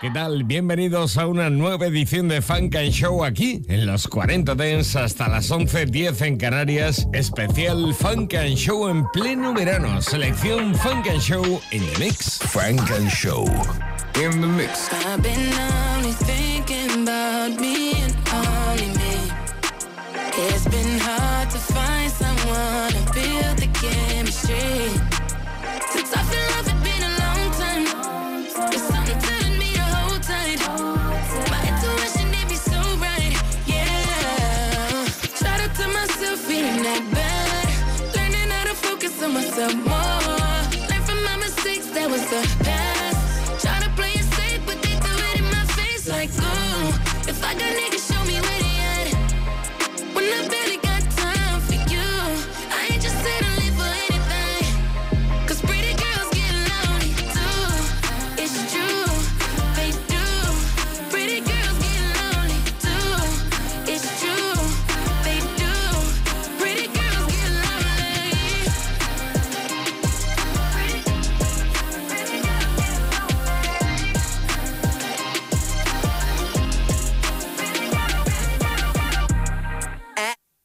¿Qué tal? Bienvenidos a una nueva edición de Funk and Show aquí en los 40 Dens hasta las 11.10 en Canarias. Especial Funk and Show en pleno verano. Selección Funk and Show in the mix. Funk and Show in the mix. I've been only thinking about me and only me. It's been hard to find someone to build the chemistry. Focus more. Learn from my mistakes, that was the past. Try to play it safe, but they do it in my face like, ooh. If I got niggas, show me where they at. When I barely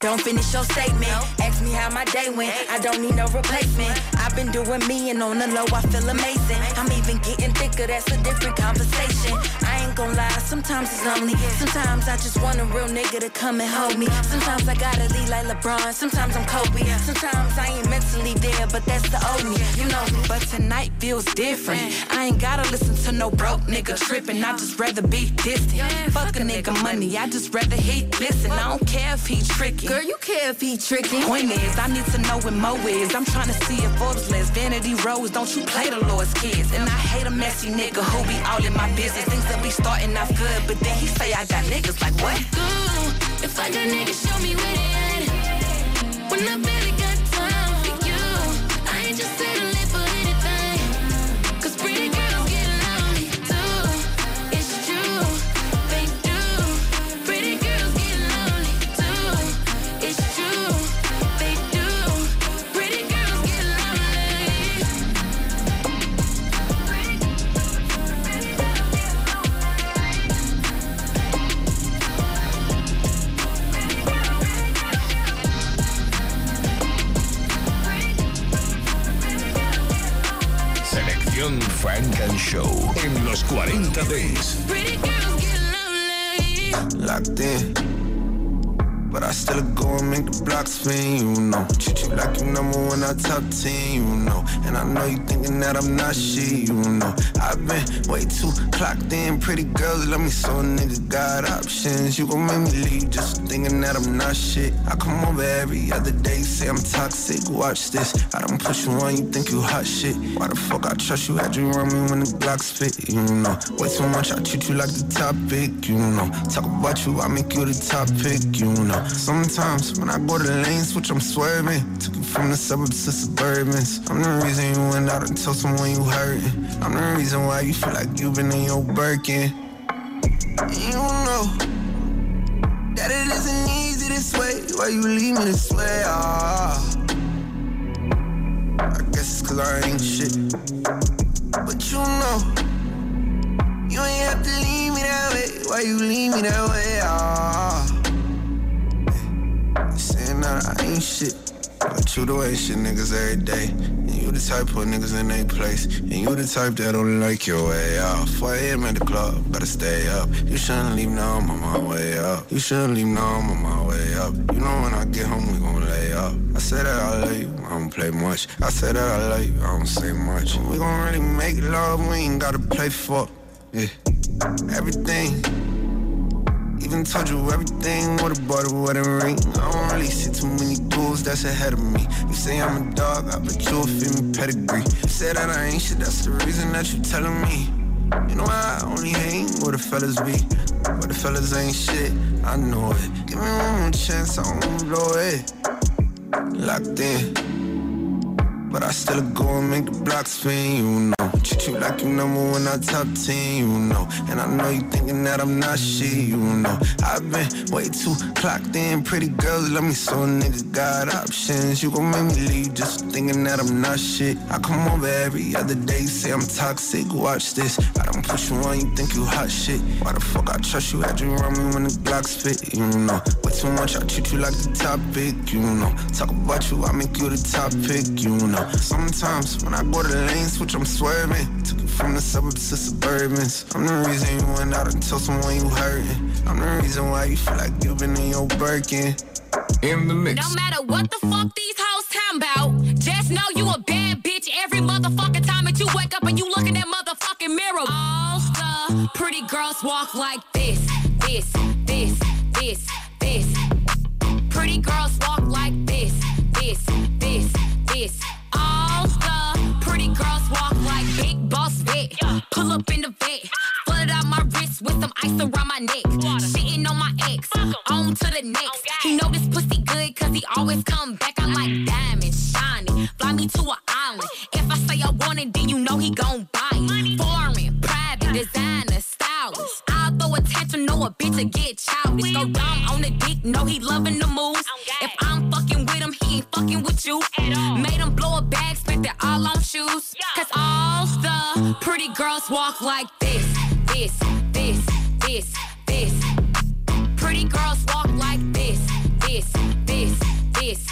Don't finish your statement. Ask me how my day went. I don't need no replacement. I've been doing me and on the low, I feel amazing. I'm even getting thicker, that's a different conversation. I lie, sometimes it's lonely. Sometimes I just want a real nigga to come and hold me. Sometimes I gotta lead like LeBron, sometimes I'm Kobe. Sometimes I ain't mentally there, but that's the old me. You know. But tonight feels different. I ain't gotta listen to no broke nigga tripping. I just rather be distant. Fuck a nigga money, I just rather he listen. I don't care if he tricky. Girl, you care if he tricky. Point is, I need to know what Mo is. I'm trying to see if Forbes less vanity rose. Don't you play the Lord's kids? And I hate a messy nigga who be all in my business. Things that be starting off good, but then he say I got niggas like what? Ooh, if I got niggas, show me where they at. When I barely 40 Days. Pretty But I still go and make the blocks spin, you know. Treat you like you number one, I top 10, you know. And I know you thinking that I'm not shit, you know. I've been way too clocked in. Pretty girls let me so a nigga got options. You gon' make me leave just thinking that I'm not shit. I come over every other day, say I'm toxic. Watch this. I don't push you on, you think you hot shit. Why the fuck I trust you? Had you run me when the blocks fit, you know. Way too much, I treat you like the topic, you know. Talk about you, I make you the topic, you know. Sometimes when I go to the lane switch, I'm swerving. Took you from the suburbs to suburbans. I'm the reason you went out and told someone you hurting. I'm the reason why you feel like you've been in your Birkin. You know that it isn't easy this way. Why you leave me this way? Ah. I guess it's cause I ain't shit. But you know, you ain't have to leave me that way. Why you leave me that way? Ah. That I ain't shit. But you the way shit niggas every day. And you the type put niggas in their place. And you the type that don't like your way out. 4 a.m. at the club, gotta stay up. You shouldn't leave now, I'm on my way up. You shouldn't leave now, I'm on my way up. You know when I get home, we gon' lay up. I said that I love you, I don't play much. I said that I love you, I don't say much. We gon' really make love, we ain't gotta play for. Yeah, everything. Even told you everything with a butter with a ring. I don't really see too many dudes that's ahead of me. You say I'm a dog, I bet you'll feel me pedigree. You say that I ain't shit, that's the reason that you telling me. You know I only hang where the fellas be. But the fellas ain't shit, I know it. Give me one more chance, I won't blow it. Locked in. But I still go and make the blocks spin, you know. Treat you like you number one, I top 10, you know. And I know you thinking that I'm not shit, you know. I've been way too clocked in. Pretty girls love me so niggas got options. You gon' make me leave just thinking that I'm not shit. I come over every other day, say I'm toxic. Watch this. I don't push you on, you think you hot shit. Why the fuck I trust you? Had you around me when the Glocks fit, you know. Way too much, I treat you like the topic, you know. Talk about you, I make you the topic, you know. Sometimes when I go to the lane switch, I'm swerving. Took it from the suburbs to suburbans. I'm the reason you went out and told someone you hurting. I'm the reason why you feel like you've been in your Birkin. In the mix. No matter what the fuck these hoes talking about, just know you a bad bitch every motherfucking time that you wake up and you look in that motherfucking mirror. All the pretty girls walk like this, this, this, this, this. Pretty girls walk like this, this, this, this. Up in the vet, flood out my wrist with some ice around my neck. Sitting on my ex, on to the next. He know this pussy good cause he always come back. I'm like diamonds, shiny. Fly me to an island. If I say I want it, then you know he gon' buy it. Foreign, private, designer. I'll throw a tantrum, know a bitch to get childish. Go dumb on the dick, know he loving the moves. If I'm fucking with him, he ain't fucking with you. Made him blow a bag, spent it all on shoes. Cause all the pretty girls walk like this, this, this, this, this. Pretty girls walk like this, this, this, this.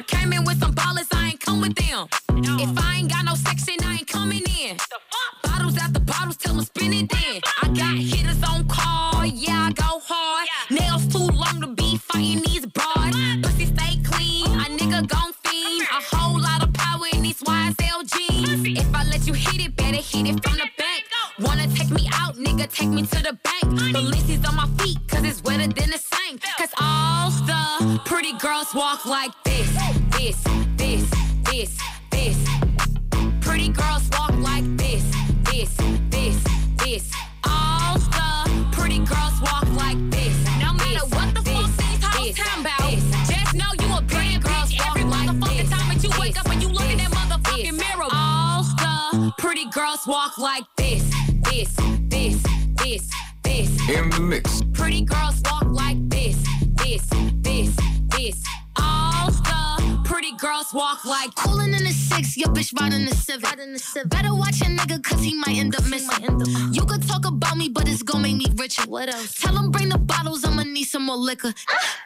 I came in with some ballers, I ain't come with them. If I ain't got no section, I ain't coming in. Bottles after bottles, tell them spin it then. I got hitters on call, yeah I go hard. Nails too long to be fighting these broads. Pussy stay clean, a nigga gon' fiend. A whole lot of power in these YSL jeans. If I let you hit it, better hit it from the back. Wanna take me out, nigga, take me to the bank. Balenci's on my feet, cause it's wetter than the. Cause all the pretty girls walk like this, this, this, this, this. Pretty girls walk like this, this, this, this. All the pretty girls walk like this. No matter what the fuck these hoes talking about, just know you a bad bitch every motherfucking time that you wake up and you look in that motherfucking mirror. All the pretty girls walk like this, this, this, this, this. In the mix. Pretty girls walk like this, this, walk like Coolin' in the six, your bitch riding the civic. Better watch a nigga, cause he might end up missing. You could talk about me, but it's gon' make me richer. What else? Tell him bring the bottles, I'ma need some more liquor.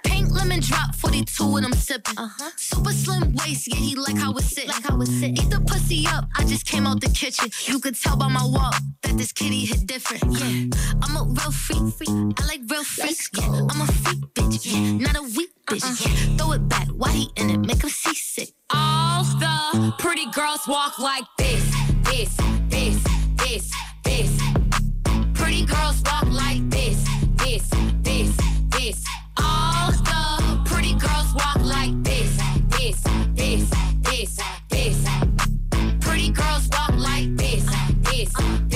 Pink lemon drop, 42 and I'm sipping. Uh-huh. Super slim waist, yeah, he like how it sit. Like how it sit. Eat the pussy up, I just came out the kitchen. You could tell by my walk that this kitty hit different. Yeah, I'm a real freak, freak. I like real freaks. Yeah, I'm a freak bitch, yeah, not a weak Uh-uh. bitch. Yeah, throw it back, why he in it? Make him seasick. all the pretty girls walk like this, this, this, this, this. Pretty girls walk like this, this, this, this. All the pretty girls walk like this, this, this, this, this. Pretty girls walk like this, this.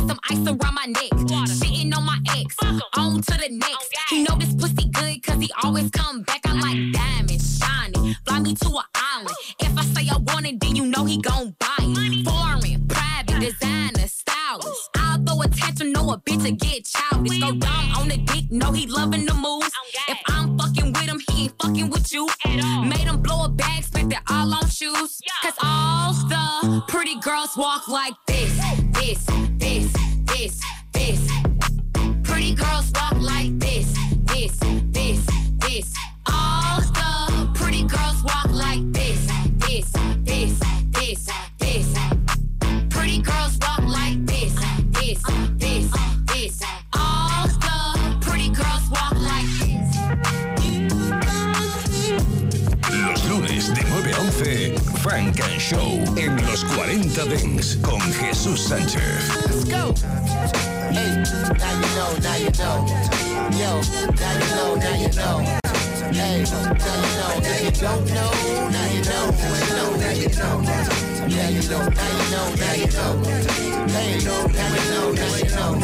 With some ice around my neck. Sitting on my ex, on to the next. He know this pussy good cause he always come back. I'm like diamonds, shiny. Fly me to an island. If I say I want it, then you know he gon' buy it. Foreign, private, designer, stylist. I'll throw a tantrum, know a bitch to get childish. Go dumb on the dick, know he loving the moves. If I'm fucking with him, he ain't fucking with you. Made him blow a bag, spent it all on shoes. Yeah. Cause all the pretty girls walk like this, this, this, this. Pretty girls walk like this, this, this, this. All the pretty girls walk like this, this, this, this, 11, Funk and Show en los 40 Dance con Jesús Sánchez. this. Go. Hey, now you know, now you know. Yo, now you know, now you know. Hey, now you know. If you don't know, now you know. Know, now you know. Now you know, now you know, now you know. Now you know, now you know.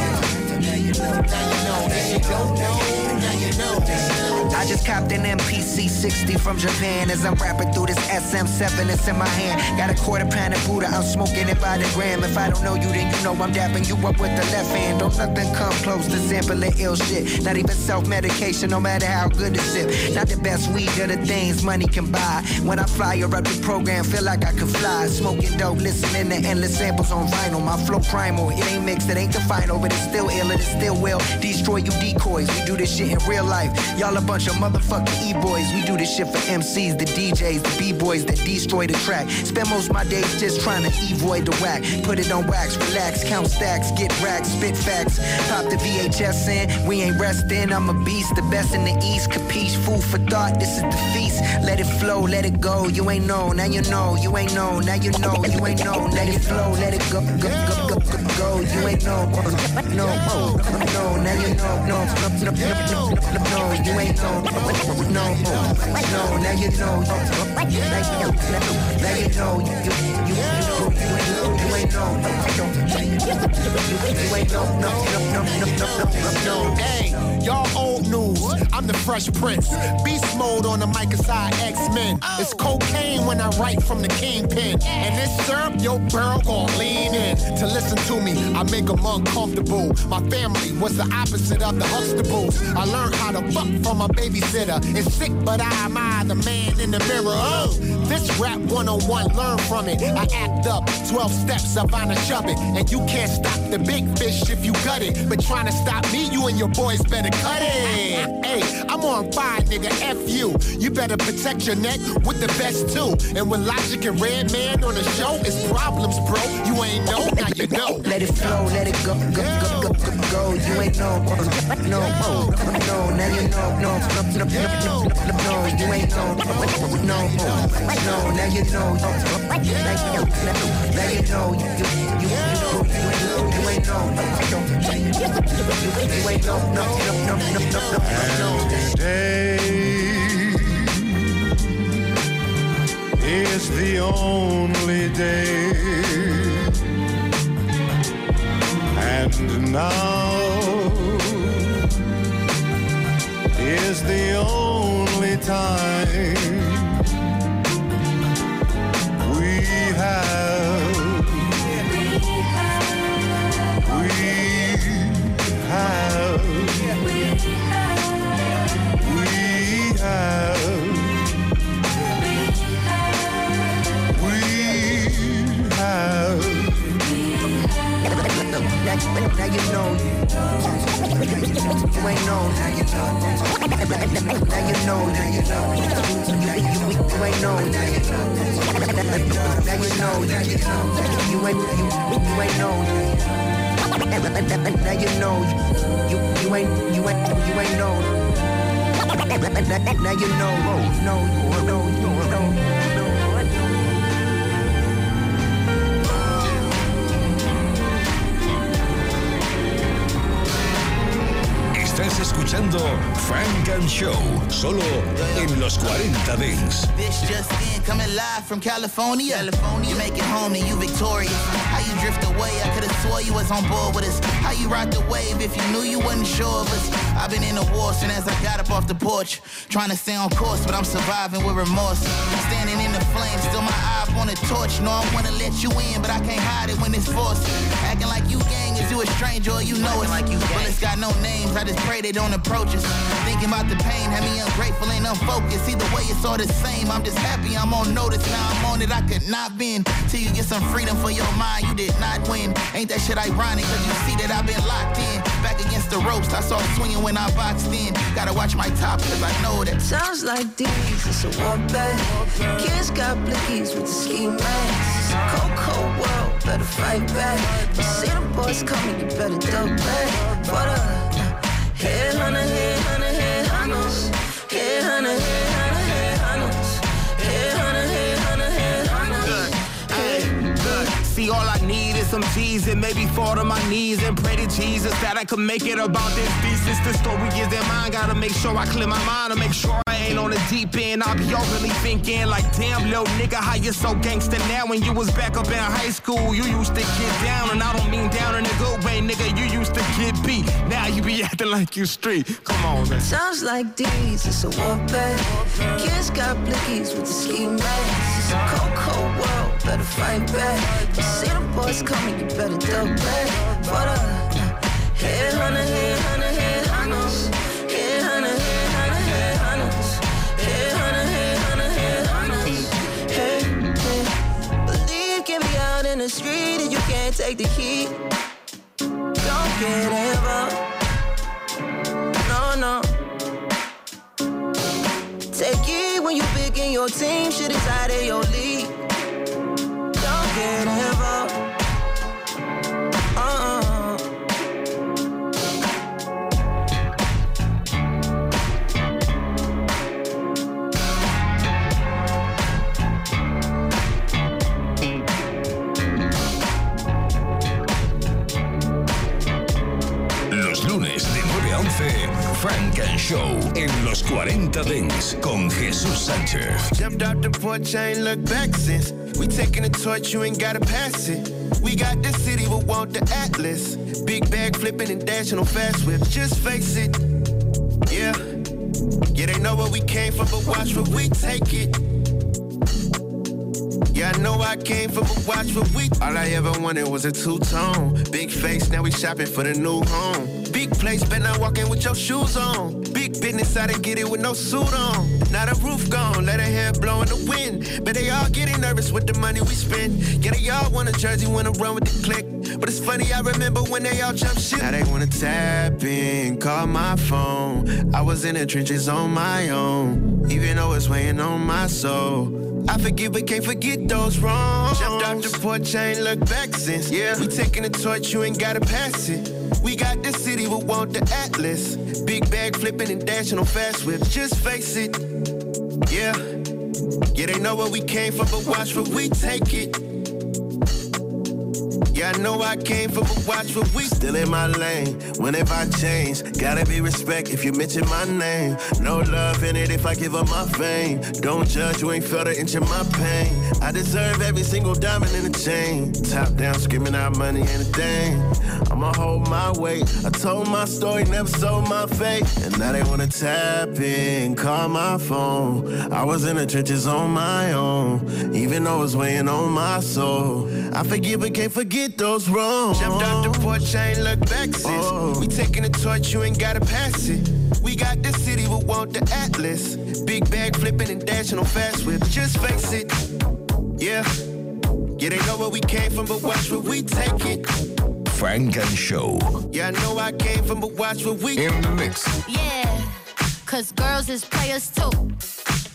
Now you know, now you know. If you don't know, now you know. I just copped an MPC 60 from Japan as I'm rapping through this SM7 that's in my hand. Got a quarter pound of Buddha, I'm smoking it by the gram. If I don't know you, then you know I'm dapping you up with the left hand. Don't nothing come close to sampling ill shit. Not even self medication, no matter how good it's sip. Not the best weed or the things money can buy. When I fly up the program, feel like I can fly. Smoking dope, listening to endless samples on vinyl. My flow primal, it ain't mixed, it ain't the final, but it's still ill and it still will destroy you decoys. We do this shit in real life. Y'all a bunch of motherfucking e-boys. We do this shit for MCs, the DJs, the b-boys that destroy the track. Spend most my days just trying to avoid the whack. Put it on wax, relax, count stacks, get racks, spit facts. Pop the VHS in, we ain't resting. I'm a beast, the best in the East. Capiche, food for thought, this is the feast. Let it flow, let it go. You ain't know, now you know. You ain't know, now you know. You ain't know, let it flow, let it go, go, go, go, go, go. You ain't know, no, no, no, now you know, no, no, no, no, you know, no, no, now you know, now you know, now you know, you, you, you, you, you, you ain't you ain't know, no, no, no, no, no, no, no. Hey, y'all old news. I'm the Fresh Prince. Beast mode on the mic aside X-Men. It's cocaine when I write from the kingpin. And this syrup, your girl gon' lean in. To listen to me, I make them uncomfortable. My family was the opposite of the Huxtables. I learned how to fuck from a babysitter. It's sick, but I admire the man in the mirror. Oh, this rap 101, learn from it. I act up, 12 steps, A shove it. And you can't stop the big fish if you gut it. But trying to stop me, you and your boys better cut it. Hey, I'm on fire, nigga, F you. You better protect your neck with the best too. And when Logic and Redman on the show, it's problems, bro. You ain't know, now you know. Let it flow, let it go, go, go, go, go, go. You ain't know, no, no, no, now you know, no, no, no, no, no, no, no, you ain't know, no, no, no, now you know, now you know, is the only day, and now is the only time Now you know you, you ain't know. Now you know. Now you know. Now you. You, ain't know. Now you know. Now you know. Now you ain't you, you ain't know. Now you know. You you ain't you ain't you ain't know. Now you know. No no no no no. Escuchando Funk and Show, solo en los 40 Dance. This just in, coming live from California. California. You make it home and you victorious. How you drift away, I could've swore you was on board with us. How you ride the wave if you knew you wasn't sure of us. I've been in a war since as I got up off the porch. Trying to stay on course, but I'm surviving with remorse. Standing in the flames, still my eye up on the torch. No, I wanna let you in, but I can't hide it when it's forced. Acting like you gang is you a stranger or you know it. Like you Bullets got no names, I just pray they don't approach us. Thinking about the pain, had me ungrateful and unfocused. Either way, it's all the same. I'm just happy I'm on notice. Now I'm on it, I could not been. Till you get some freedom for your mind, you did not win. Ain't that shit ironic? Cause you see that I've been locked in. Back against the ropes, I saw swinging when I boxed in. Gotta watch my top, cause I know that. Sounds like these, it's a war back. Kids got blickies with the ski masks. A cold, cold world, better fight back. You see them boys coming, you better duck back. What up? Head hunter, head hunter, head hunters. Head hunter, head hunter, head hunters. Head hunter, head hunter, head hunters. See, all I need is some G's and maybe fall to my knees and pray to Jesus that I could make it about this thesis. The story is in mine. Gotta make sure I clear my mind to make sure deep end. I'll be overly thinking like, damn, little nigga, how you so gangster now? When you was back up in high school, you used to get down, and I don't mean down in a good way, nigga. You used to get beat. Now you be acting like you street. Come on, man. Sounds like these, it's a warfare. Kids got blickies with the ski masks. It's a cold, cold world, better fight back. You see the boys coming, you better duck back. For the head hunter, head hunter, the street and you can't take the heat. Don't get involved. No, no. Take it when you picking your team, shit is out of your league. Funk and Show en los 40 Dance con Jesús Sánchez. Jumped out the porch, I ain't looked back since. We taking the torch, you ain't gotta pass it. We got the city, we want the atlas. Big bag flipping and dashing on fast whip. Just face it, yeah. Yeah, they know where we came from, but watch where we take it. Yeah, I know I came from, but watch for we. All I ever wanted was a two tone. Big face, now we shopping for the new home. Big place, better not walk in with your shoes on. Big business, I didn't get it with no suit on. Now the roof gone, let her hair blow in the wind. But they all getting nervous with the money we spend. Yeah, they all want a jersey, wanna run with the click. But it's funny, I remember when they all jump shit. Now they wanna tap in, call my phone. I was in the trenches on my own, even though it's weighing on my soul. I forgive but can't forget those wrongs. Jumped out the porch, I ain't looked back since. Yeah, we taking the torch, you ain't gotta pass it. We got the city, we want the atlas. Big bag flipping and dashing on fast whip. Just face it, yeah. Yeah, they know where we came from, but watch where we take it. Yeah, I know I came from, but watch what we still in my lane. When Whenever I change, gotta be respect if you mention my name. No love in it if I give up my fame. Don't judge, you ain't felt an inch of my pain. I deserve every single diamond in the chain. Top down, screaming out money and a thing. I'ma hold my weight. I told my story, never sold my faith. And now they wanna tap in, call my phone. I was in the trenches on my own, even though it's weighing on my soul. I forgive but can't forget those wrongs. Jumped out the porch, I ain't looked back since. Oh. We taking the torch, you ain't gotta pass it. We got the city, we want the atlas. Big bag flipping and dashing on fast whip. Just face it, yeah. Yeah, they know where we came from, but watch where we take it. Funk and Show. Yeah, I know I came from, but watch where we in the mix. Yeah, cause girls is players too.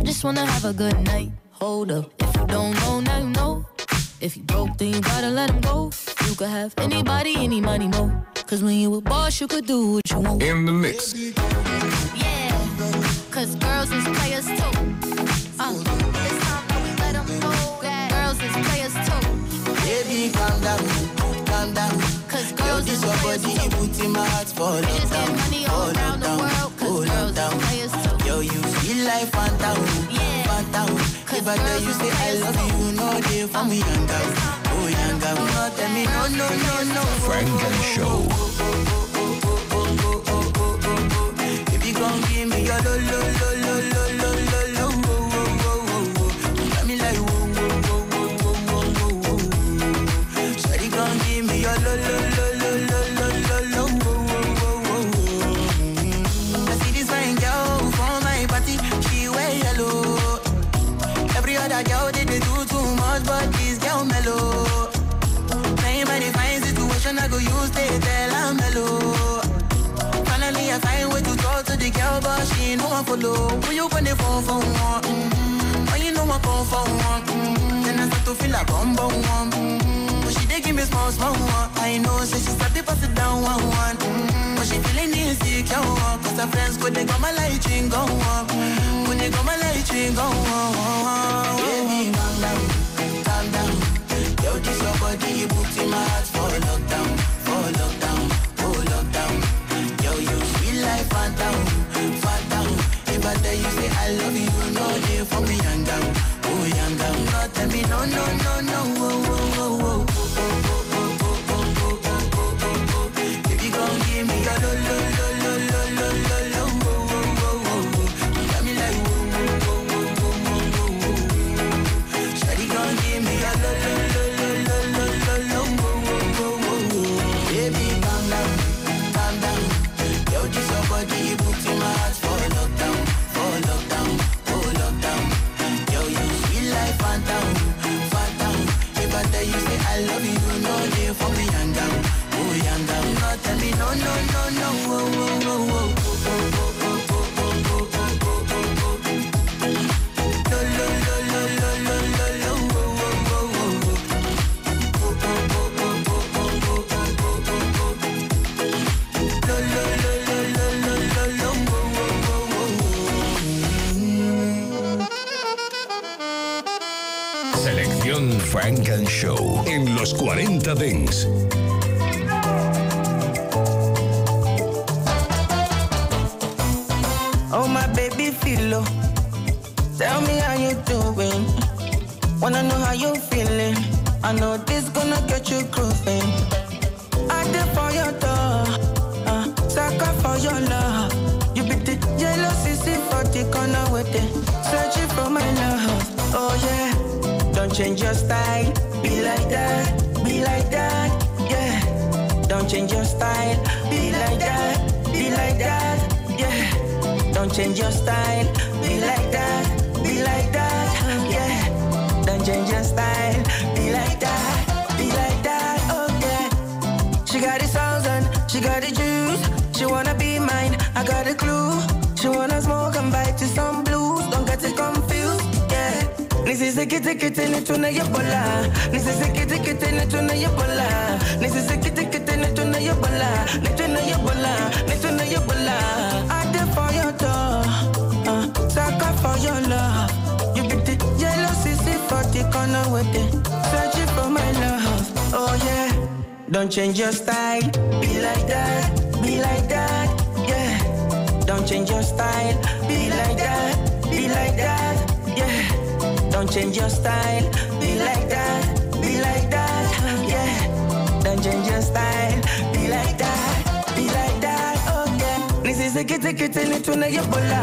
I just wanna have a good night. Hold up. If you don't know, now you know. If you broke, then you gotta let him go. You could have anybody, any money, mo. Cause when you a boss, you could do what you want. In the mix. Yeah, cause girls is players too. Uh, it's time that we let 'em know that girls is players too. Baby, calm down, calm down. Cause Yo, girls this is players body, too. you put in my heart for We just get money all around the world. You feel like phantom, Yeah. phantom. If I tell you say I love you, no day for me, young girl, oh young girl. No tell me no, no, no, no. Funk and Show. If you gon' give me your lo, lo, lo, lo, lo, lo, no. When you gonna phone for one? Mm-hmm. When you know I come for one? Mm-hmm. Then I start to feel a bum bum one. Mm-hmm. But she dey give me small small one. I know, say she start to pass it down one one. Mm-hmm. But she feeling insecure. Cause her friends go they got my light ring go on. When they got my light ring go on. Baby, calm down, calm down. Yo, this your body, you put in my heart Funk and Show. En los 40 Dance. Oh my baby philo, tell me how you doing. Wanna know how you feeling? I know this gonna get you grooving. I did for your door, uh, sucker for your love. You be the CC for the corner with it, searching for my love. Oh yeah, change your style, be like that, be like that, yeah. Don't change your style, be like that, be like that, yeah. Don't change your style, be like that, be like that, yeah. Don't change your style, be like that, be like that, oh yeah. She got the sauce and she got the juice. She wanna be mine, I got a clue. Tuna yebola. Ni tuna yebola. Ni tuna yebola. I did for your door, uh, sucker for your love. You be the yellow CC for the corner with it. Searching for my love, oh yeah. Don't change your style, be like that, be like that, yeah. Don't change your style, be like that, be like that. Don't change your style. Be like that. Be like that. Yeah. Don't change your style. Be like that. Be like that. Oh, okay. na kiti ni tunayobola.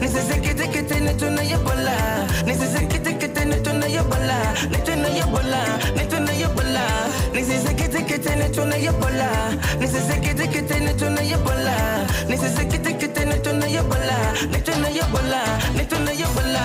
Nisizikiti kiti ni tunayobola. Nisizikiti kiti ni tunayobola. Ni tunayobola. Ni tunayobola. Nisizikiti kiti ni tunayobola. Nisizikiti kiti ni tunayobola. na kiti ni na Ni tunayobola. na tunayobola.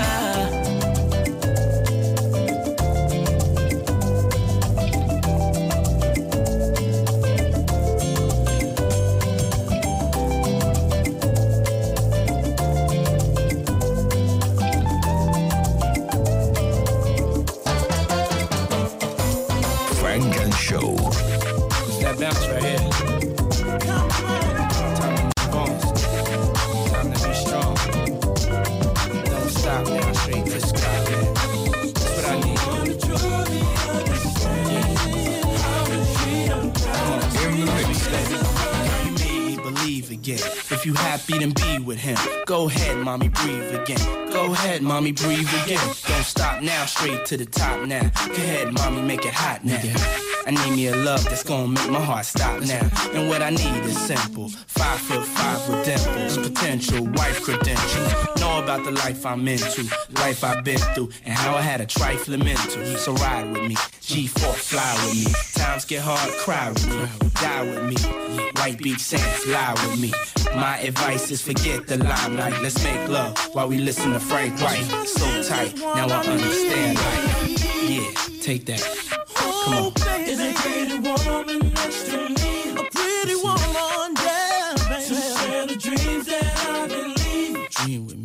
Again. If you happy, then be with him. Go ahead, mommy, breathe again. Go ahead, mommy, breathe again. Don't stop now, straight to the top now. Go ahead, mommy, make it hot now. I need me a love that's gonna make my heart stop now. And what I need is simple. Five foot five with dimples, potential wife credentials. Know about the life I'm into, life I've been through, and how I had a trifling mental. So ride with me, G4 fly with me. Times get hard, cry with me, die with me. White beach sands, lie with me. My advice is forget the limelight. Let's make love while we listen to Frank White. So tight, now I understand life. Yeah, take that. Come on. Oh, is a pretty woman next to me? A pretty woman, yeah, baby. To share the dreams that I believe. Dream with me,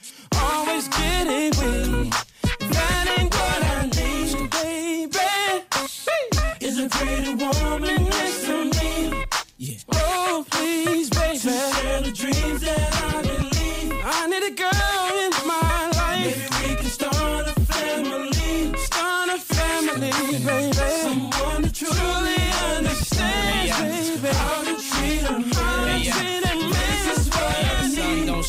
Always getting weak. That ain't what I need, baby. Is a pretty woman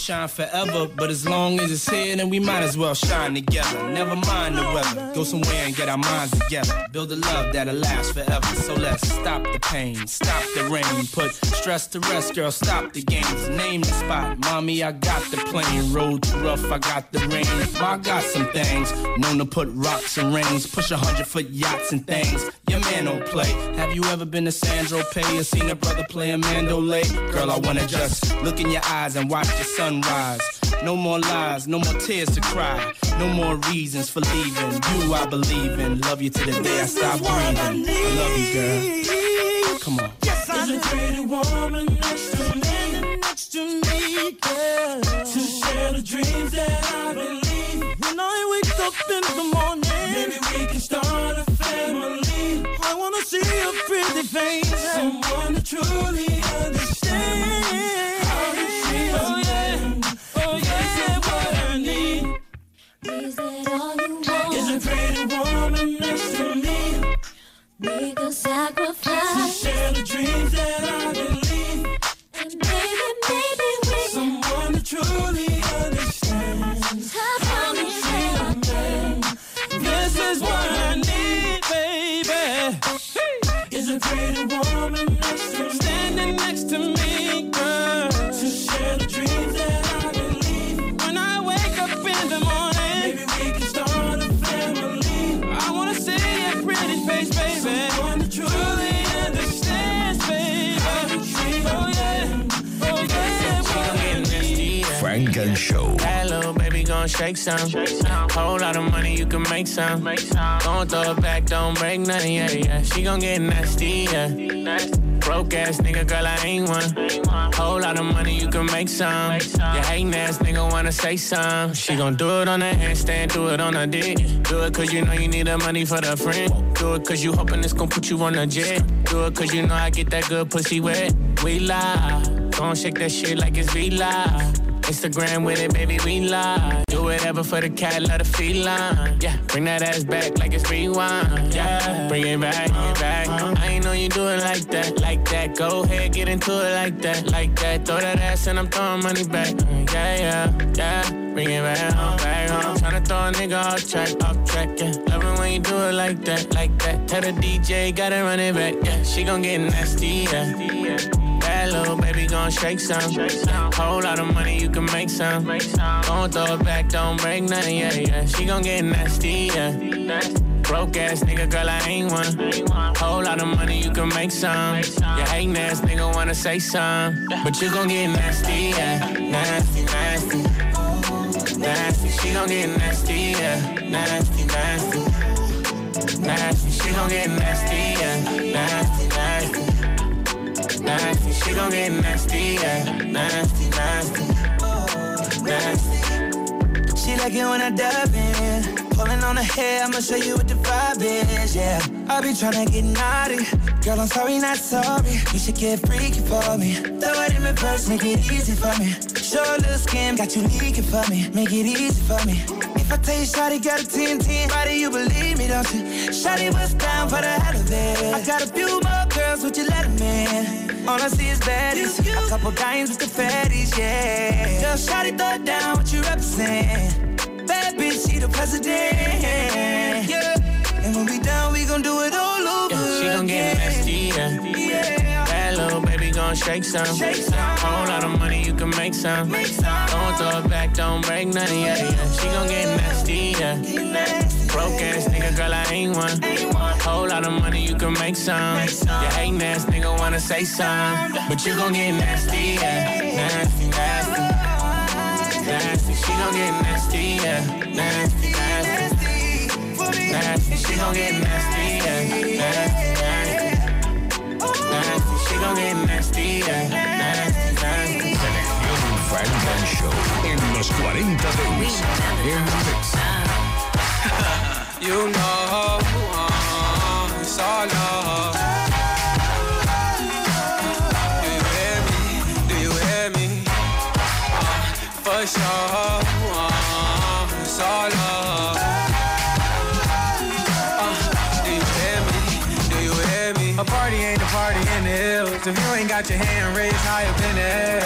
shine forever, but as long as it's here, then we might as well shine together. Never mind the weather. Go somewhere and get our minds together. Build a love that'll last forever. So let's stop the pain, stop the rain. Put stress to rest, girl. Stop the games. Name the spot. Mommy, I got the plane. Road too rough, I got the rain. I got some things. Known to put rocks and rings. Push a hundred foot yachts and things. Your man don't play. Have you ever been to St. Tropez or seen a brother play a mandolay? Girl, I wanna just look in your eyes and watch the sunrise. No more lies, no more tears to cry. No more reasons for leaving. You, I believe in. Love you to the day I stop breathing. I love you, girl. Come on. Yes, I There's a pretty woman next to me, next to me, girl. To share the dreams that I believe. When I wake up in the morning, maybe we can start a family. I wanna see a pretty face, someone that truly gon' shake some. Whole lot of money, you can make some. Don't throw it back, don't break nothing, yeah, yeah. She gon' get nasty, yeah. Broke ass nigga, girl, I ain't one. Whole lot of money, you can make some. You hating ass nigga wanna say some. She gon' do it on a handstand, do it on a dick. Do it cause you know you need the money for the friend. Do it cause you hoping it's gon' put you on a jet. Do it cause you know I get that good pussy wet. We lie. Gon' shake that shit like it's V-Live. Instagram with it, baby, we live. Do whatever for the cat, love the feline. Yeah, bring that ass back like it's rewind. Yeah, bring it back, bring it back. I ain't know you do it like that, like that. Go ahead, get into it like that, like that. Throw that ass and I'm throwing money back. Mm, yeah, yeah, yeah. bring it back home, back home. Tryna throw a nigga off track, off track, yeah. Love it when you do it like that, like that. Tell the DJ, gotta run it back, yeah. She gon' get nasty, yeah. Little baby gon' shake some. Whole lot of money, you can make some. Gon' throw it back, don't break nothing, yeah, yeah. She gon' get nasty, yeah. Broke ass nigga, girl, I ain't one. Whole lot of money, you can make some. You hating ass nigga wanna say some. But you gon' get nasty, yeah. Nasty, nasty. Nasty, she gon' get nasty, yeah. Nasty, nasty. Nasty, she gon' get nasty, yeah. Nasty, nasty. Nasty, she gon' get nasty, yeah. Nasty, nasty. Nasty. She like it when I dive in. Pulling on her hair, I'ma show you what the vibe is, yeah. I be tryna get naughty. Girl, I'm sorry, not sorry. You should get freaky for me. Throw it in reverse, make it easy for me. Show a little skin, got you leaking for me. Make it easy for me. If I tell you, Shotty got a 10 10, do you believe me, don't you? Shotty was down for the hell of it. I got a few more girls, would you let them in? All I see is baddies. A couple dimes with the fatties, yeah. Girl, Shotty throw it down, what you represent? Bad bitch, she the president. Yeah. And when we done, we gon' do it all over. Yeah, she gon' get nasty, yeah. Yeah. Bad little baby gon' shake some. Whole lot of money, you can make some. Don't throw it back, don't break nothing, yeah, yeah. She gon' get nasty, yeah. Broke ass nigga, girl, I ain't one. Whole lot of money, you can make some. You hating ass nigga wanna say some. But you gon' get nasty, yeah. Nasty, nasty. Nasty, she gon' get nasty, yeah. Nasty, nasty. Nasty, she gon' get nasty, yeah. Nasty, nasty. Nasty, she gon' get nasty, yeah. Nasty, nasty. Selección Frank and Show en los 40 Dents. En mix. You know, If you ain't a party in the hill Sof you ain't got your hand raised high up in the air,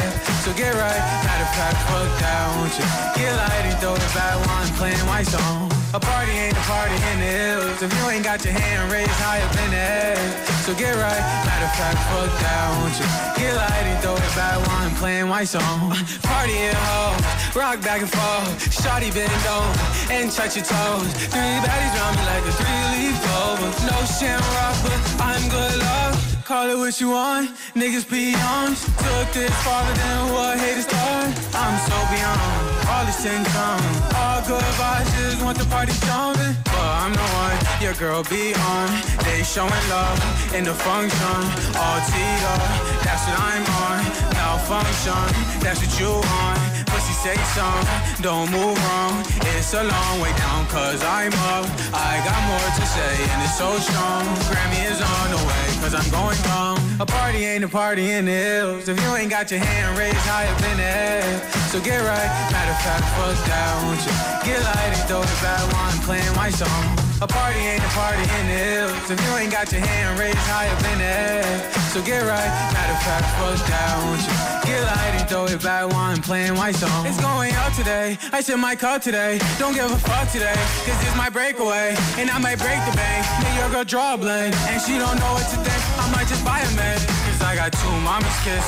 so get right. Matter of fact, fuck that, won't you? Get light and throw back while I'm playing my song. A party ain't a party in the hills if you ain't got your hand raised high up in the air. So get right. Matter of fact, fuck that, won't you? Get light and throw it back while I'm playing my song. Party at home, rock back and forth. Shawty bend over and touch your toes. Three baddies round me like a three-leaf clover. No shamrock, but I'm good luck. Call it what you want, niggas be honest. Took this farther than what haters thought. I'm so beyond all this tension. All good vibes, just want the party jumping. But I'm the one your girl be on. They showing love in the function. All teed up, that's what I'm on. Malfunction, that's what you on. Pussy say something, don't move wrong. It's a long way down, cause I'm up. I got more to say, and it's so strong. Grammy is on the way, cause I'm going wrong. A party ain't a party in the hills. If you ain't got your hand raised high up in the air, so get right. Matter fact, fuck that, won't you? Get light and throw it back while I'm playing my song. A party ain't a party in the hills. If you ain't got your hand raised high up in the air, so get right. Matter of fact, fuck that, won't you? Get light and throw it back while I'm playing my song. It's going out today. I said my cut today. Don't give a fuck today, cause it's my breakaway. And I might break the bank. Make your girl draw a blank. And she don't know what to think. I might just buy a man. Cause I got two mama's kiss.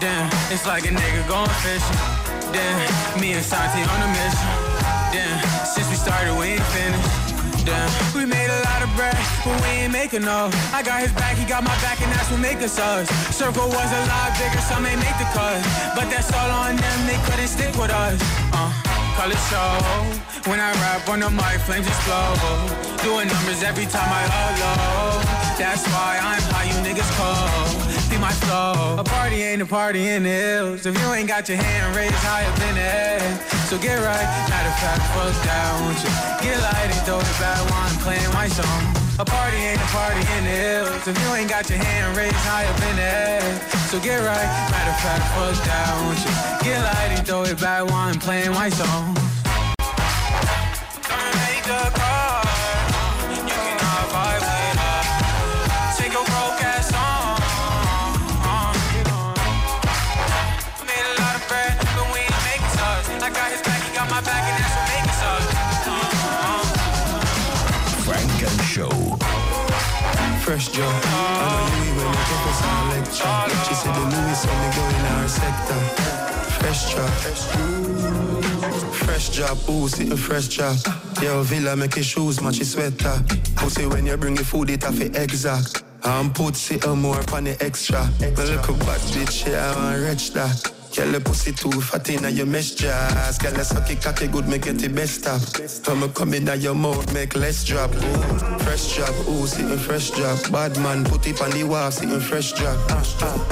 Damn, it's like a nigga going fishing. Damn, me and Santi on a mission. Damn, since we started, we ain't finished. Damn, we made a lot of bread, but we ain't making no. I got his back, he got my back, and that's what make us. Circle was a lot bigger, some ain't make the cut. But that's all on them, they couldn't stick with us. Uh, call it show. When I rap on the mic, flames explode. Doing numbers every time I upload. That's why I'm high, you niggas cold. See my flow. A party ain't a party in the hills. If you ain't got your hand raised high up in the air, so get right. Matter of fact, fuck that, won't you? Get light and throw back while I'm playing my song. A party ain't a party in the hills. If you ain't got your hand raised high up in the air, so get right. Matter of fact, fuck that, won't you? Get light and throw it back while I'm playing my song. Make the call. Fresh job. I know you when the professor lecture. She said the Louis when they go in our sector. Fresh job. Fresh job, ooh, sitting fresh job. Yo, Villa make your shoes match your sweater. Pussy when you bring your food, it off it exact. I'm put sit a more upon the extra. My little bad bitch, yeah, I want rich that. Girl, the pussy too fat inna your mesh jazz. Girl, I suck it cocky good, make it the best stop. Come come inna your mouth, make less drop. Ooh, fresh drop, ooh, sitting fresh drop. Bad man, put it on the wall, sitting fresh job.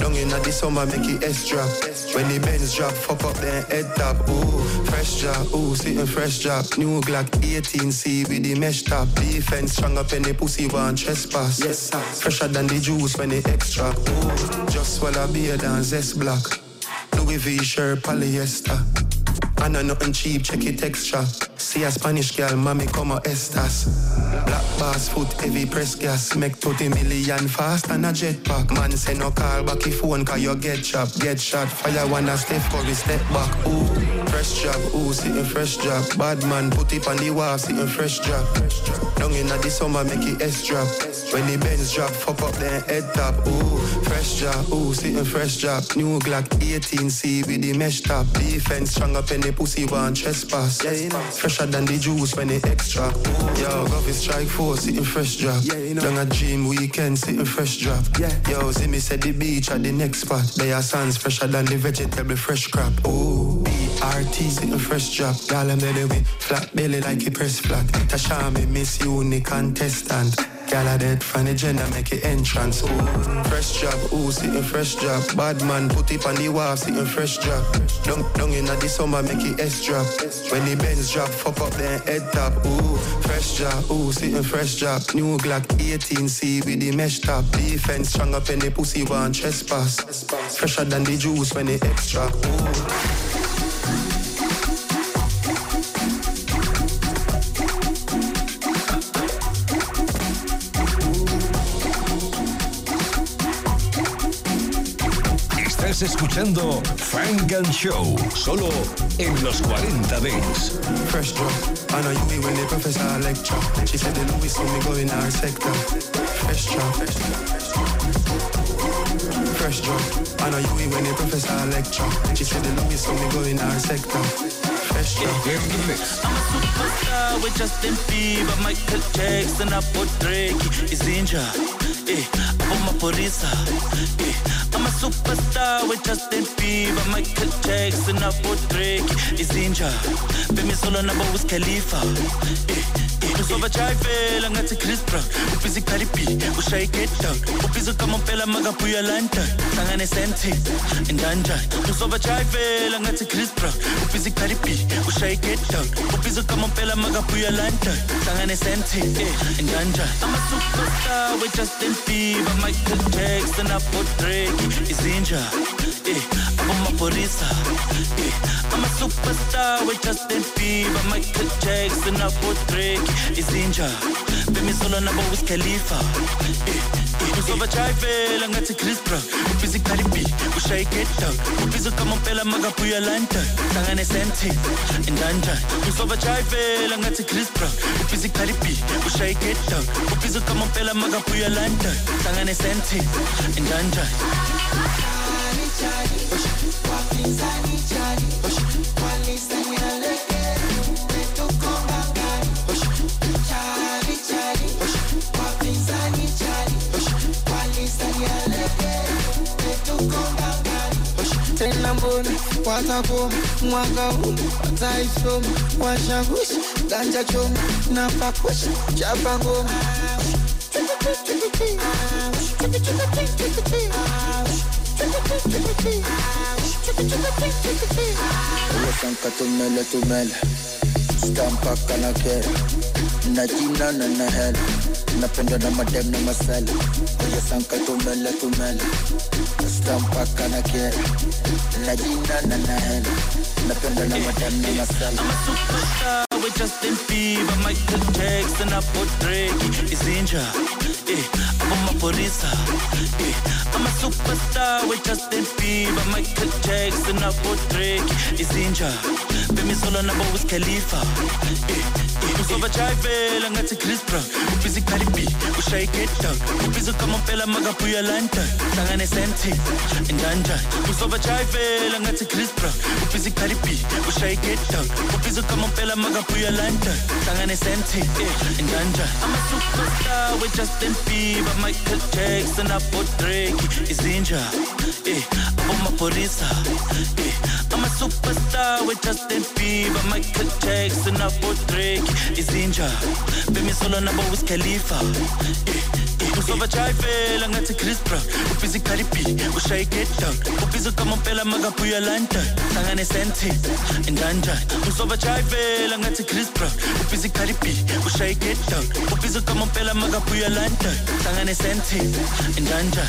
Long inna the summer, make it S drop. When the Benz drop, fuck up then head top. Ooh, fresh drop, ooh, sitting fresh drop. New Glock 18C with the mesh top. Defense strong up in the pussy one trespass. Yes, sir. Fresher than the juice when it extra. Ooh, just swallow beer than zest block. Louis V shirt, polyester. I know nothing cheap, check it extra. See a Spanish girl, mommy como estas. Black bass foot, heavy press gas. Make 30 million fast and a jetpack. Man say no call back if phone cause you get chopped. Get shot, fire one a step Curry step back. Ooh, fresh job, ooh, sitting fresh job. Bad man, put it on the wall, sitting fresh job. Long inna the summer, make it S drop. When the Benz drop, fuck up then head top. Ooh, fresh job, ooh, sitting fresh job. New Glock 18C with the mesh top. Defense strong up in the pussy one trespass. Fresher than the juice when it extra. Yo, go strike force, sitting fresh drop. Down a dream weekend, sitting fresh drop. Yo, see me said the beach at the next spot. They are sands fresher than the vegetable fresh crop. Ooh, BRT sitting fresh drop. Y'all am belly with flat belly like a press flat. Tasha me miss uni contestant. Girl a dead from the gender make it entrance. Ooh, fresh job, ooh, sitting fresh job. Bad man put it on the wall, sitting fresh job. Down, down inna the summer make it S drop. When the Benz drop, fuck up then head top. Ooh, fresh job, ooh, sitting fresh job. New Glock 18C with the mesh top. Defense strong up in the pussy one trespass. Fresher than the juice when it extra. Ooh. Escuchando Funk and Show, solo en los 40 Dance. Fresh drop. I know you be when the professor lecture. She said the Louis saw me go in our sector. Fresh drop. Fresh drop. I know you be when the professor lecture. She said the Louis saw me go in our sector. Fresh drop. I'm a superstar with Justin Bieber, Michael Jackson, hapo Drake, Izinja, eh, hapo maporisa, eh. I'm a superstar with Justin Bieber, Michael Jackson, hapo Drake, Izinja, Bemi solo nabo Wiz Khalifa, eh. Uzova chayivela ngathi Chris Brown ubhizi Cardi B ushaye get down ubhizi kamompela makabuya London hlangane senti indanjani uzova chayivela ngathi Chris Brown ubhizi Cardi B ushaye get down ubhizi kamompela makabuya London hlangane senti indanjani I'm a superstar with Justin Bieber Michael Jackson abo Drake izinja eh abo maporisa eh. I'm a superstar with Justin Bieber Michael Jackson abo Drake izinja. Bemi solo nabo Wiz Khalifa uzova chayivela ngathi Chris Brown ubhizi Cardi B ushaye get down ubhizi kamompela makabuya London hlangane senti indanjani uzova chayivela ngathi Chris Brown ubhizi Cardi B ushaye get down ubhizi kamompela makabuya London hlangane senti indanjani tena mbona watakoma mwaka huu wataisoma ganja choma na pakusha chapa ngoma. Ulosanka tumele tumele Stampaka na kera. Na jina na na hela Napenda na madem na masela. Ulosanka tumele tumele Madem na masela with Justin Bieber, Michael Jackson, Apo Drake, izinja, eh, abomapurisa, eh, I'm a superstar with Justin Bieber, Michael Jackson, Apo Drake, izinja, bemisolo nabo Wiz Khalifa, eh, eh, uzobajayivela ngathi Chris Brown, ubhizi Cardi ushaye get down, ubhizi kamampela makabuya London, hlangane senti, indanja, uzobajayivela ngathi Chris Brown, ubhizi Cardi ushaye get down, ubhizi kamampela makabuya London, hlangane senti, eh, indanja, I'm a superstar with Justin Bieber, Michael Jackson, Apo Drake, izinja, eh, abomapurisa, eh, I'm a superstar with Justin Bieber, Michael Jackson, Apo Drake, izinja, bemisolo nabo Wiz Khalifa, eh, eh, uzobajayivela ngathi Chris Brown, ubhizi Cardi B, ushaye get down, ubhizi kamampela makabuya London, hlangane senti, indanja, uzobajayivela ngathi Chris Brown, ubhizi Cardi B, ushaye get down, ubhizi kamampela makabuya London, hlangane senti, indanja.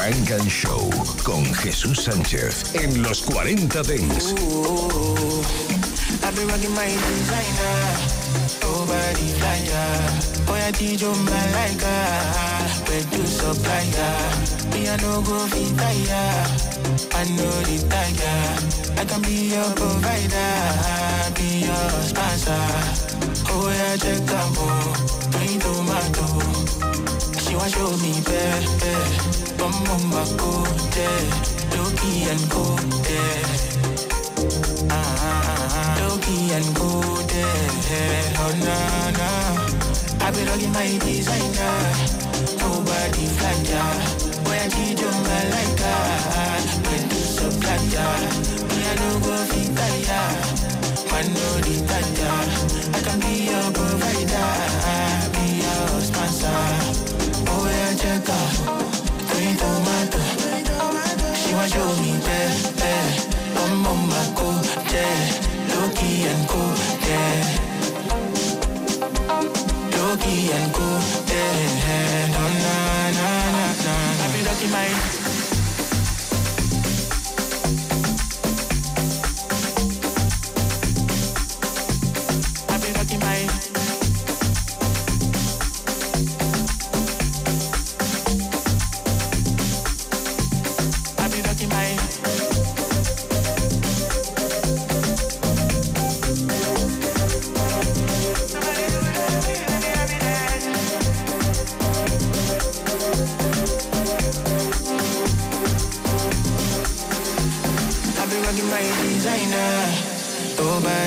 Funk and Show con Jesús Sánchez en los 40 Dance. Ooh, I be rocking my designer. Nobody flyer. Boy, I teach you my like Where to supplier. Me, I no go fit tire. I know the tiger. I can be your provider. Be your sponsor. Oh, yeah, check out. Want show me bad, Bum bum my go there. Loki and there. Ah, ah, ah, Loki and there. Oh na na. I be rocking my designer. Nobody ya. Boy I you my like When to supply ya. Me I no go fit ya. Man no the tanja. I can be your provider. Be your sponsor. Oh yeah, check out. Green tomato. She want show me bad, bad. Bum bum my go, yeah. Loki and go, yeah. Loki and go, yeah. No, na, na, na, na. I be rocking my.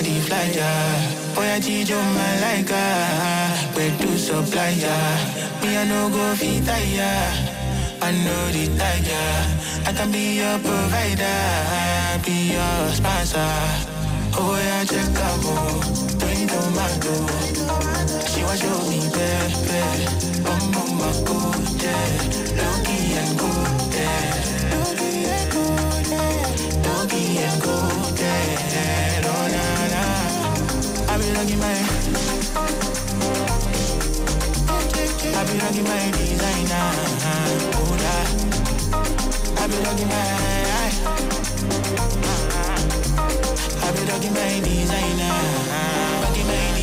Nobody fly ya. Boy, I teach you my like Where to supply ya. Me, I no go fit ya. I know the tiger. I can be your provider. Be your sponsor. Oh, yeah, check out. Bring tomato. She want show me bad, bad. Bum, bum, my go, yeah. Loki and go, yeah. Loki and go, yeah. Loki and go, yeah. My. I be rocking my designer. Oh, da. I be rocking my. I be rocking my designer. Rocking my designer.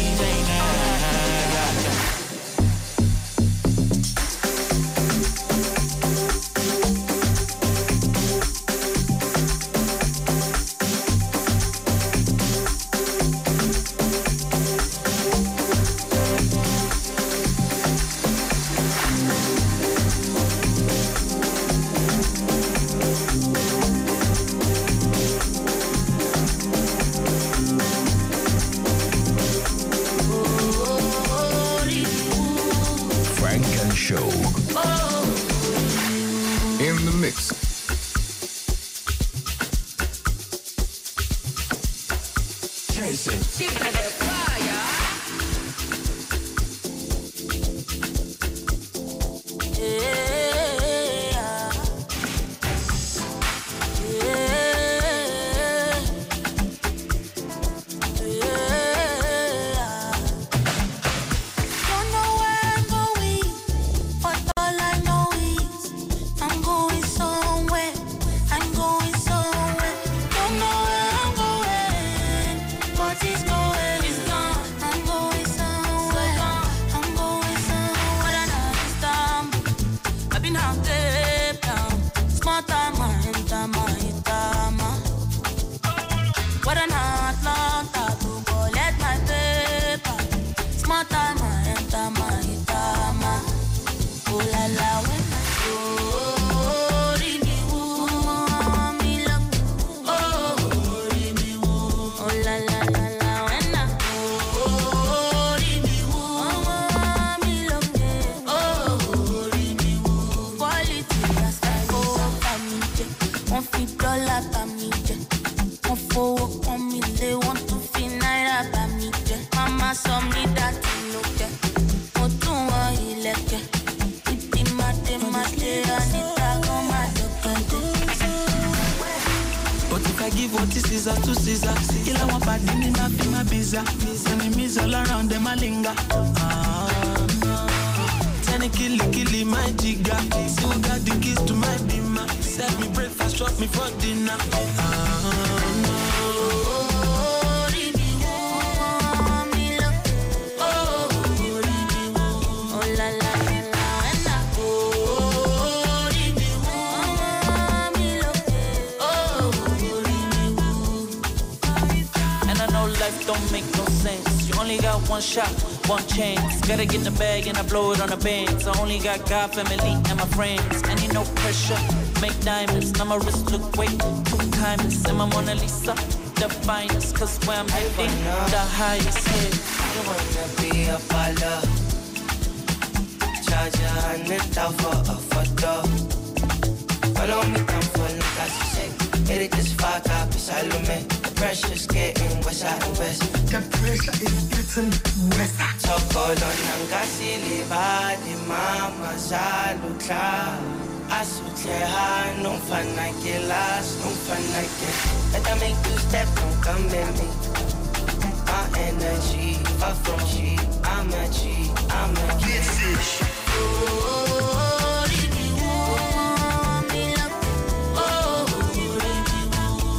The bands. I only got God, family, and my friends. I need no pressure. Make diamonds, now my wrist look way too timeless. And my Mona Lisa, the finest. Cause where I'm heading, the highest hit. You wanna be a baller. Charge a hundred for a photo. Follow me down for look as you say. It just fuck up, it's Salome. The pressure's getting worse and worse. The pressure is getting worse. Chokolo nangasili badi mama zalutla. Asutle ha, no fun like it last, no fun like it. Let I make you step, don't come at me. My energy, far from G. I'm a G, I'm a G. Is Oh, rini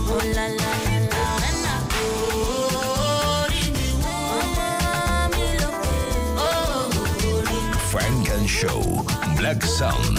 woo, Funk Show. Black Sound.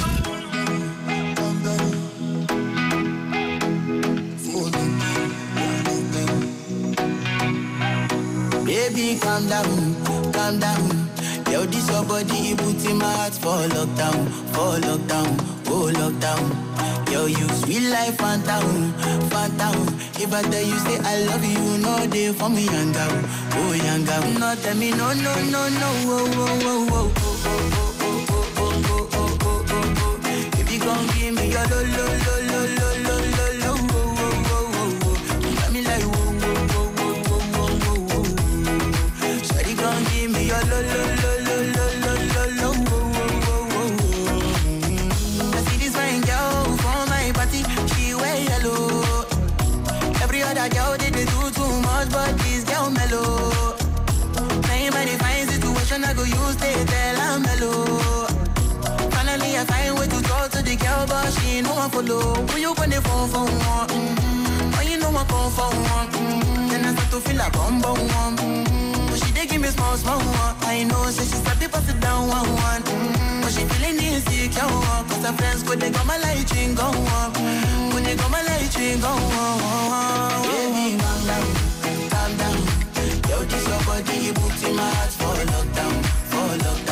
Baby, calm down, calm down. Yo, this your body, it in my heart for lockdown, for lockdown, oh lockdown. Yo, you sweet life, phantom, phantom. If I tell you say I love you, no day for me, young girl, oh young girl. No, tell me no, no, no, no, oh, oh, oh, oh, la la la but she ain't follow. Who you gonna phone for one? Mm-hmm. Oh, you know I come for one. Mm-hmm. Then I start to feel a bum bum one. Mm-hmm. But she dey give me small small one. I know, say she start to pass it down one one. Mm-hmm. But she feeling insecure one. Cause her friends go they go my light ring go on. Mm-hmm. When they go my light ring go on. Baby, calm down, calm down. Yo, this your body, you put in my heart for lockdown, for lockdown,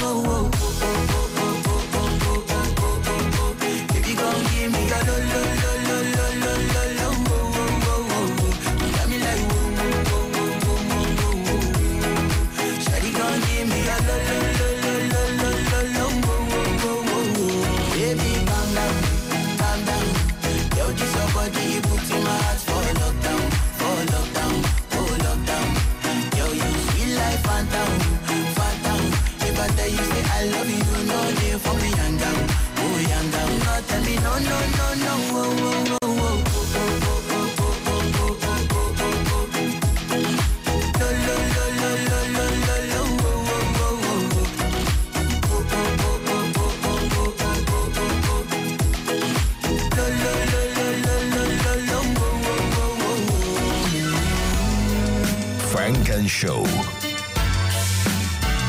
Show.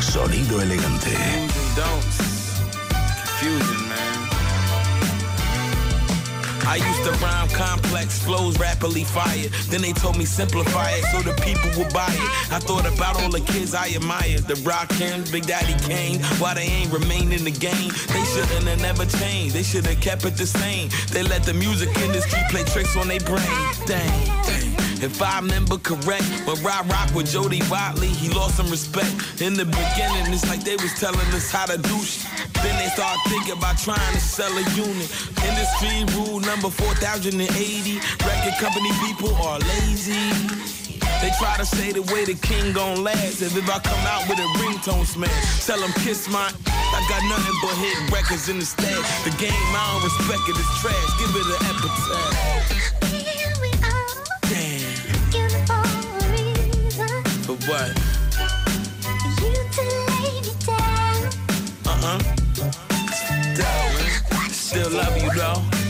Sonido elegante. I used to rhyme complex flows rapidly fired. Then they told me simplify it so the people would buy it. I thought about all the kids I admire. The Rockin', Big Daddy Kane. Why they ain't remain in the game? They shouldn't have never changed. They should have kept it the same. They let the music industry play tricks on their brain. Dang, dang. If I remember correct, when Rakim rocked with Jody Watley, he lost some respect. In the beginning, it's like they was telling us how to do shit. Then they start thinking about trying to sell a unit. Industry rule number 4080. Record company people are lazy. They try to say the way the king gon' last. If, if I come out with a ringtone smash, tell them kiss my. I got nothing but hit records in the stash. The game, I don't respect it's trash. Give it an epitaph. For down. Uh huh. Still love you though.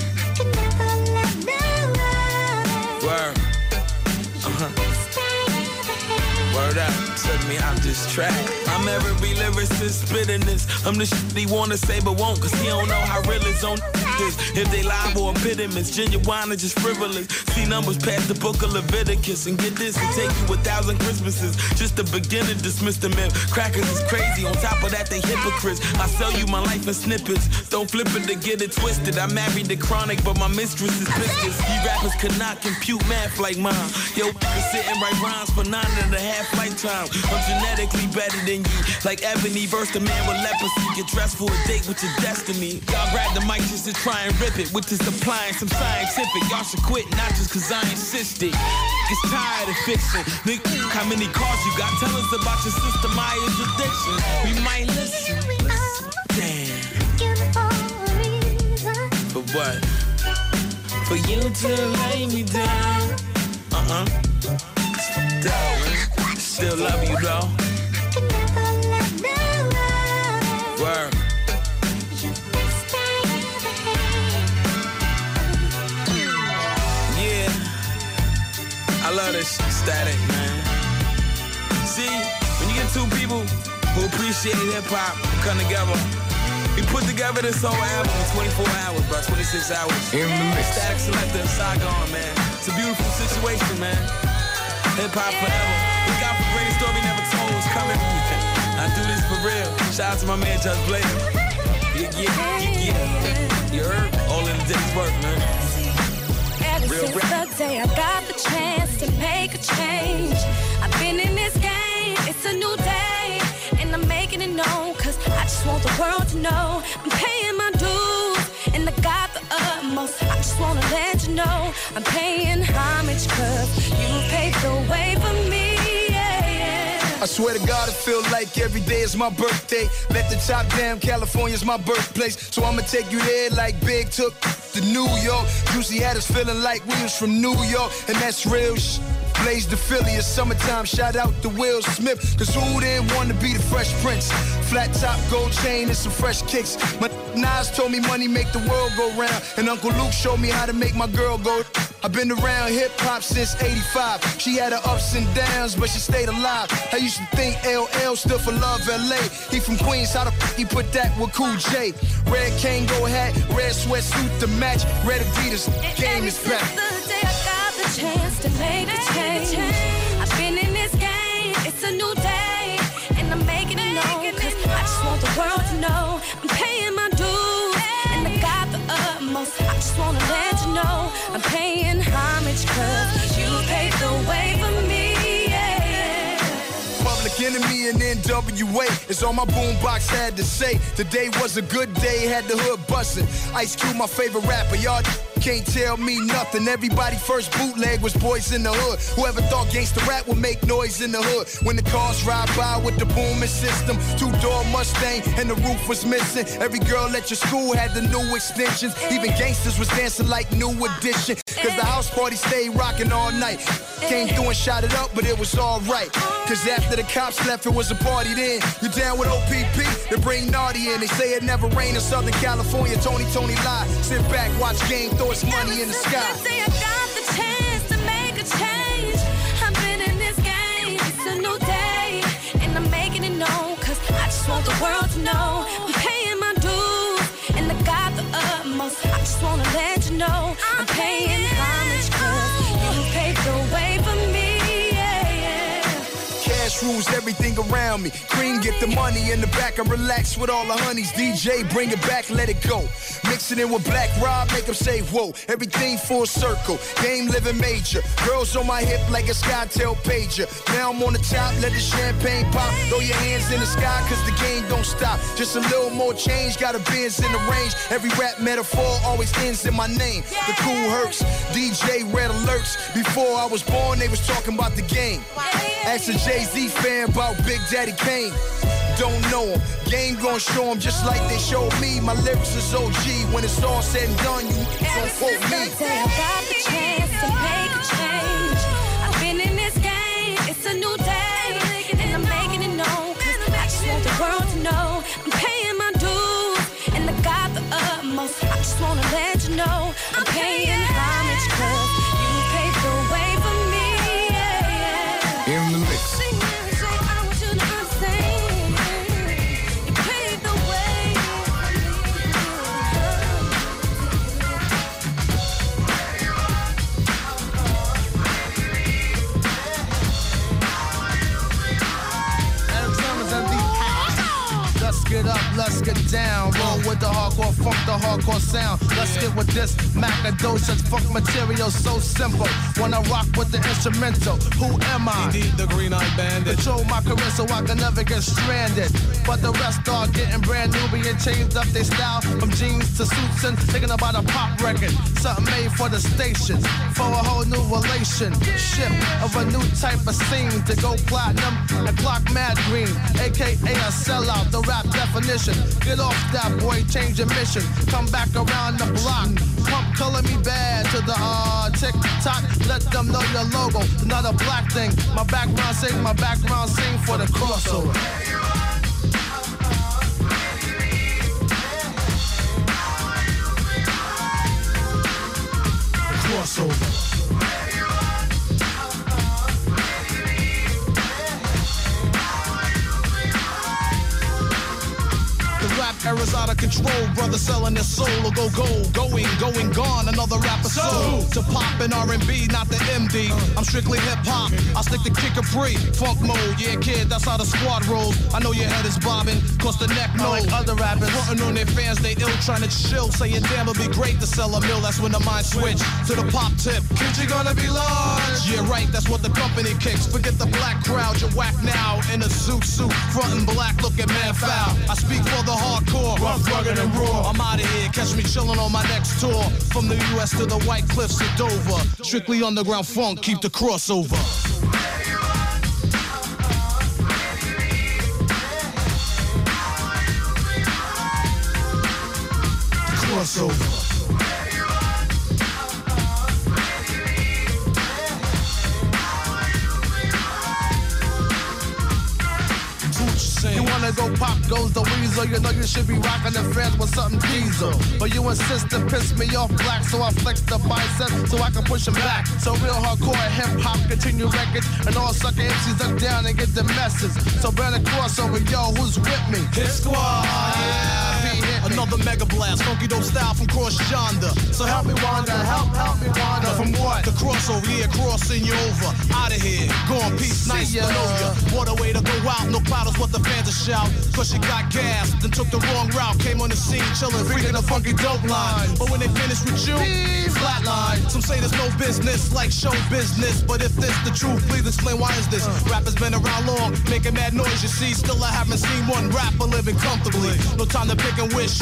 Up me, I'm just trapped. I'm every lyricist spitting this. I'm the shit he wanna say but won't, cause he don't know how real his own is. If they lie or impediments, genuine or just frivolous. See numbers past the book of Leviticus. And get this, it take you a thousand Christmases just to begin to dismiss the myth. Crackers is crazy, on top of that, they hypocrites. I sell you my life in snippets. Don't flip it to get it twisted. I married the chronic, but my mistress is pistis. You rappers could not compute math like mine. Yo, sitting right rhymes for nine and a half lifetime. I'm genetically better than you. Like Ebony versus the man with leprosy. Get dressed for a date with your destiny. Y'all grab the mic just to try and rip it. With this applying some scientific. Y'all should quit, not just cause I insisted. It's tired of fixing. Nigga, how many cars you got? Tell us about your sister Maya's addiction. We might listen. Damn. For what? For you to lay me down. Uh huh. Darling, still love you though. Word. Yeah. I love this shit, Statik, man. See, when you get two people who appreciate hip hop come together, we put together this whole album in 24 hours, bro, 26 hours. In the mix. Statik Selektah and Saigon, man. It's a beautiful situation, man. Hip hop forever. Greatest story never told is coming. I do this for real. Shout out to my man Just Blaze. Yeah, yeah, yeah, yeah. You heard? All in the day's work, man. Ever Real since rap. the day I got the chance to make a change, I've been in this game. It's a new day, and I'm making it known. Cause I just want the world to know I'm paying my dues, and I got the utmost. I just wanna let you know I'm paying homage, cause you paved the way for me. I swear to God, it feel like every day is my birthday. Let the top down, California's my birthplace. So I'ma take you there like Big took to New York. Usually had us feeling like we was from New York, and that's real sh- Blaze the Philly, it's summertime. Shout out to Will Smith, cause who didn't want to be the Fresh Prince? Flat top, gold chain, and some fresh kicks. My Nas told me money make the world go round, and Uncle Luke showed me how to make my girl go. I've been around hip hop since 85. She had her ups and downs, but she stayed alive. I used to think LL stood for Love LA. He from Queens, how the f he put that with Cool J? Red Kangol hat, red sweatsuit to match, red Adidas, game is back. the day I got the chance to make a change. NWA is all my boombox. Had to say today was a good day. Had the hood bustin'. Ice Cube, my favorite rapper. Y'all can't tell me nothing. Everybody first bootleg was boys in the hood. Whoever thought gangsta rap would make noise in the hood. When the cars ride by with the booming system, two door Mustang and the roof was missing. Every girl at your school had the new extensions. Even gangsters was dancing like new edition. Cause the house party stayed rocking all night. Came through and shot it up, but it was alright. Cause after the cops left, it was a party then. You down with OPP? They bring Naughty in. They say it never rain in Southern California. Tony, Tony lie. Sit back, watch game, throw its money in the sky. I got the chance to make a change. I've been in this game, it's a new day, and I'm making it known, cause I just want the world to know I'm paying my dues, and I got the utmost. I just wanna let you know Rules everything around me. Cream, get the money in the back and relax with all the honeys. DJ, bring it back, let it go. Mix it in with Black Rob, make them say, whoa. Everything full circle, game living major. Girls on my hip like a SkyTel pager. Now I'm on the top, let the champagne pop. Throw your hands in the sky, cause the game don't stop. Just a little more change, got a Benz in the range. Every rap metaphor always ends in my name. The Kool Hercs, DJ red alerts. Before I was born, they was talking about the game. Ask a Jay-Z fan about Big Daddy Kane. Don't know him. Game gon' show him just like they showed me. My lyrics is OG. When it's all said and done, you don't quote me. Down. Roll with the hardcore funk, the hardcore sound. Let's get with this Macadocious funk material, so simple. When I rock with the instrumental, who am I? Indeed, the green eyed bandit. Control my career so I can never get stranded. But the rest are getting brand new, being changed up their style from jeans to suits and thinking about a pop record. Something made for the station, for a whole new relationship of a new type of scene to go platinum and clock mad green, aka a sellout. The rap definition. Get off that boy, change your mission. Come back around the block. Pump color me bad to the uh tick tock. Let them know your logo. Not a black thing. My background sing, my background sing for the crossover. Era's out of control, brother selling their soul or go gold, going, going, gone. Another rapper soul to pop in R&B, not the MD. I'm strictly hip hop. I stick to kick a free, funk mode. Yeah, kid, that's how the squad rolls. I know your head is bobbing, cause the neck know. Like other rappers, frontin' on their fans, they ill trying to chill, saying damn it'd be great to sell a mill. That's when the mind switch to the pop tip. Kids, you gonna be large. Yeah, right. That's what the company kicks. Forget the black crowd, you're whack now in a zoot suit, frontin' black, looking man foul. I speak for the hardcore, rough, rugged, and raw. I'm out of here, catch me chillin' on my next tour. From the U.S. to the White Cliffs of Dover. Strictly underground funk, keep the crossover. Crossover. Go pop goes the weasel. You know you should be rocking the fans with something diesel. But you insist to piss me off black, so I flex the bicep so I can push them back. So real hardcore hip hop continue records, and all sucker MCs duck down and get the message. So burn a crossover, yo, who's with me? Hit squad. Yeah, me. Another mega blast, funky dope style from cross yonder. So help me wander, help, help me wander. From what? The crossover, yeah, crossing you over. Out of here, gone, peace, nice to know ya. What a way to go out, no bottles, what the fans are shout. Cause you got gas, then took the wrong route. Came on the scene, chillin', freaking a funky dope line. But when they finish with you, flatline. Some say there's no business like show business. But if this the truth, please explain why is this? Uh. Rappers been around long, making mad noise, you see. Still, I haven't seen one rapper living comfortably. No time to pick and wish